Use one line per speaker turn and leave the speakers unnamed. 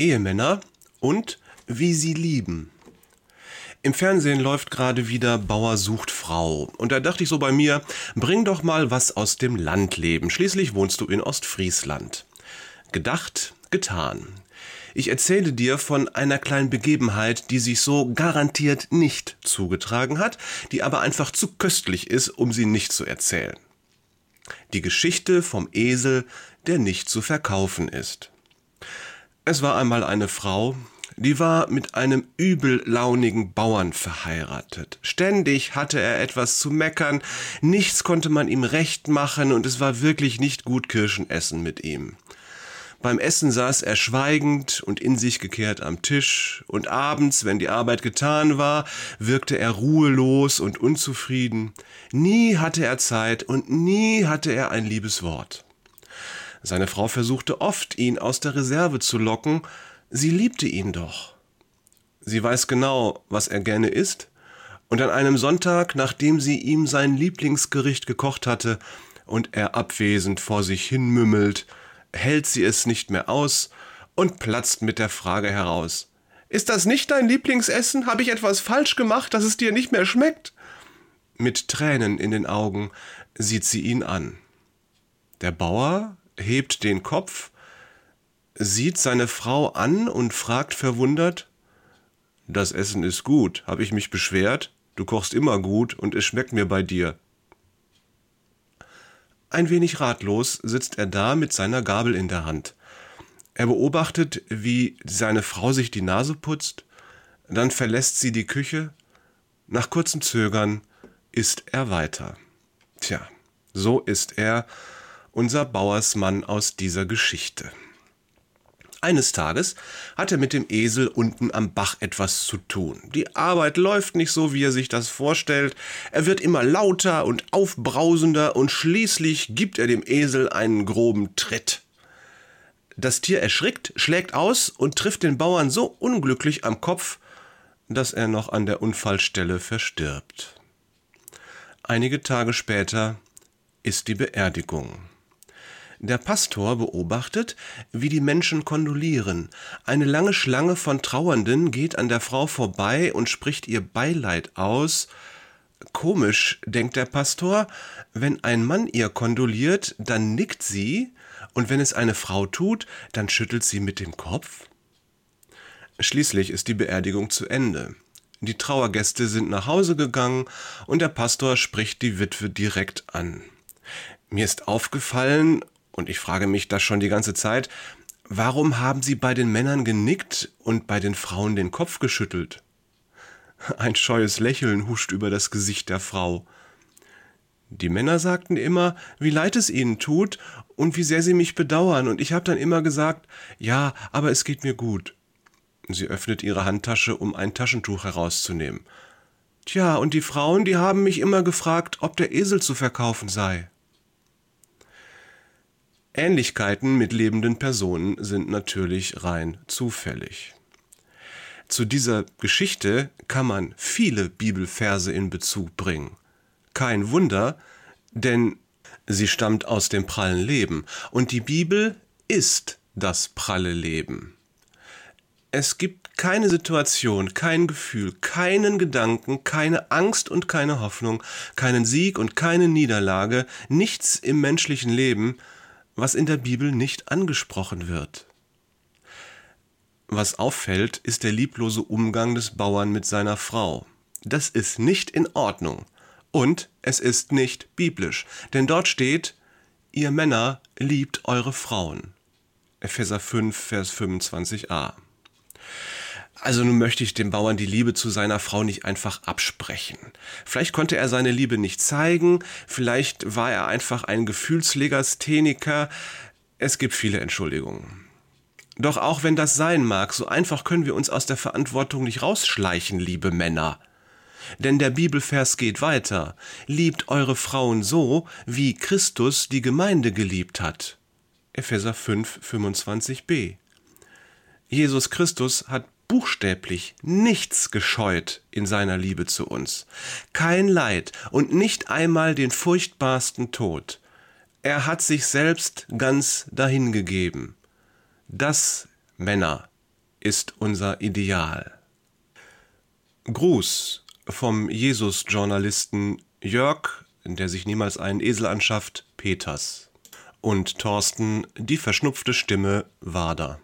Ehemänner und wie sie lieben. Im Fernsehen läuft gerade wieder Bauer sucht Frau. Und da dachte ich so bei mir, bring doch mal was aus dem Landleben. Schließlich wohnst du in Ostfriesland. Gedacht, getan. Ich erzähle dir von einer kleinen Begebenheit, die sich so garantiert nicht zugetragen hat, die aber einfach zu köstlich ist, um sie nicht zu erzählen. Die Geschichte vom Esel, der nicht zu verkaufen ist. Es war einmal eine Frau, die war mit einem übellaunigen Bauern verheiratet. Ständig hatte er etwas zu meckern, nichts konnte man ihm recht machen und es war wirklich nicht gut Kirschenessen mit ihm. Beim Essen saß er schweigend und in sich gekehrt am Tisch, und abends, wenn die Arbeit getan war, wirkte er ruhelos und unzufrieden. Nie hatte er Zeit und nie hatte er ein liebes Wort. Seine Frau versuchte oft, ihn aus der Reserve zu locken, sie liebte ihn doch. Sie weiß genau, was er gerne isst, und an einem Sonntag, nachdem sie ihm sein Lieblingsgericht gekocht hatte und er abwesend vor sich hin mümmelt, hält sie es nicht mehr aus und platzt mit der Frage heraus. Ist das nicht dein Lieblingsessen? Habe ich etwas falsch gemacht, dass es dir nicht mehr schmeckt? Mit Tränen in den Augen sieht sie ihn an. Der Bauer hebt den Kopf, sieht seine Frau an und fragt verwundert Das Essen ist gut, habe ich mich beschwert? Du kochst immer gut und es schmeckt mir bei dir. Ein wenig ratlos sitzt er da mit seiner Gabel in der Hand. Er beobachtet, wie seine Frau sich die Nase putzt, dann verlässt sie die Küche. Nach kurzem Zögern isst er weiter. Tja, so ist er, unser Bauersmann aus dieser Geschichte. Eines Tages hat er mit dem Esel unten am Bach etwas zu tun. Die Arbeit läuft nicht so, wie er sich das vorstellt. Er wird immer lauter und aufbrausender und schließlich gibt er dem Esel einen groben Tritt. Das Tier erschrickt, schlägt aus und trifft den Bauern so unglücklich am Kopf, dass er noch an der Unfallstelle verstirbt. Einige Tage später ist die Beerdigung. Der Pastor beobachtet, wie die Menschen kondolieren. Eine lange Schlange von Trauernden geht an der Frau vorbei und spricht ihr Beileid aus. Komisch, denkt der Pastor, wenn ein Mann ihr kondoliert, dann nickt sie, und wenn es eine Frau tut, dann schüttelt sie mit dem Kopf. Schließlich ist die Beerdigung zu Ende. Die Trauergäste sind nach Hause gegangen und der Pastor spricht die Witwe direkt an. Mir ist aufgefallen, und ich frage mich das schon die ganze Zeit, warum haben Sie bei den Männern genickt und bei den Frauen den Kopf geschüttelt? Ein scheues Lächeln huscht über das Gesicht der Frau. Die Männer sagten immer, wie leid es ihnen tut und wie sehr sie mich bedauern, und ich habe dann immer gesagt, ja, aber es geht mir gut. Sie öffnet ihre Handtasche, um ein Taschentuch herauszunehmen. Tja, und die Frauen, die haben mich immer gefragt, ob der Esel zu verkaufen sei. Ähnlichkeiten mit lebenden Personen sind natürlich rein zufällig. Zu dieser Geschichte kann man viele Bibelverse in Bezug bringen. Kein Wunder, denn sie stammt aus dem prallen Leben und die Bibel ist das pralle Leben. Es gibt keine Situation, kein Gefühl, keinen Gedanken, keine Angst und keine Hoffnung, keinen Sieg und keine Niederlage, nichts im menschlichen Leben, was in der Bibel nicht angesprochen wird. Was auffällt, ist der lieblose Umgang des Bauern mit seiner Frau. Das ist nicht in Ordnung. Und es ist nicht biblisch, denn dort steht, ihr Männer liebt eure Frauen. Epheser 5, Vers 25a. Also nun möchte ich dem Bauern die Liebe zu seiner Frau nicht einfach absprechen. Vielleicht konnte er seine Liebe nicht zeigen, vielleicht war er einfach ein Gefühlslegastheniker. Es gibt viele Entschuldigungen. Doch auch wenn das sein mag, so einfach können wir uns aus der Verantwortung nicht rausschleichen, liebe Männer. Denn der Bibelvers geht weiter. Liebt eure Frauen so, wie Christus die Gemeinde geliebt hat. Epheser 5, 25b. Jesus Christus hat buchstäblich nichts gescheut in seiner Liebe zu uns. Kein Leid und nicht einmal den furchtbarsten Tod. Er hat sich selbst ganz dahingegeben. Das, Männer, ist unser Ideal. Gruß vom Jesus-Journalisten Jörg, der sich niemals einen Esel anschafft, Peters. Und Thorsten, die verschnupfte Stimme Wader.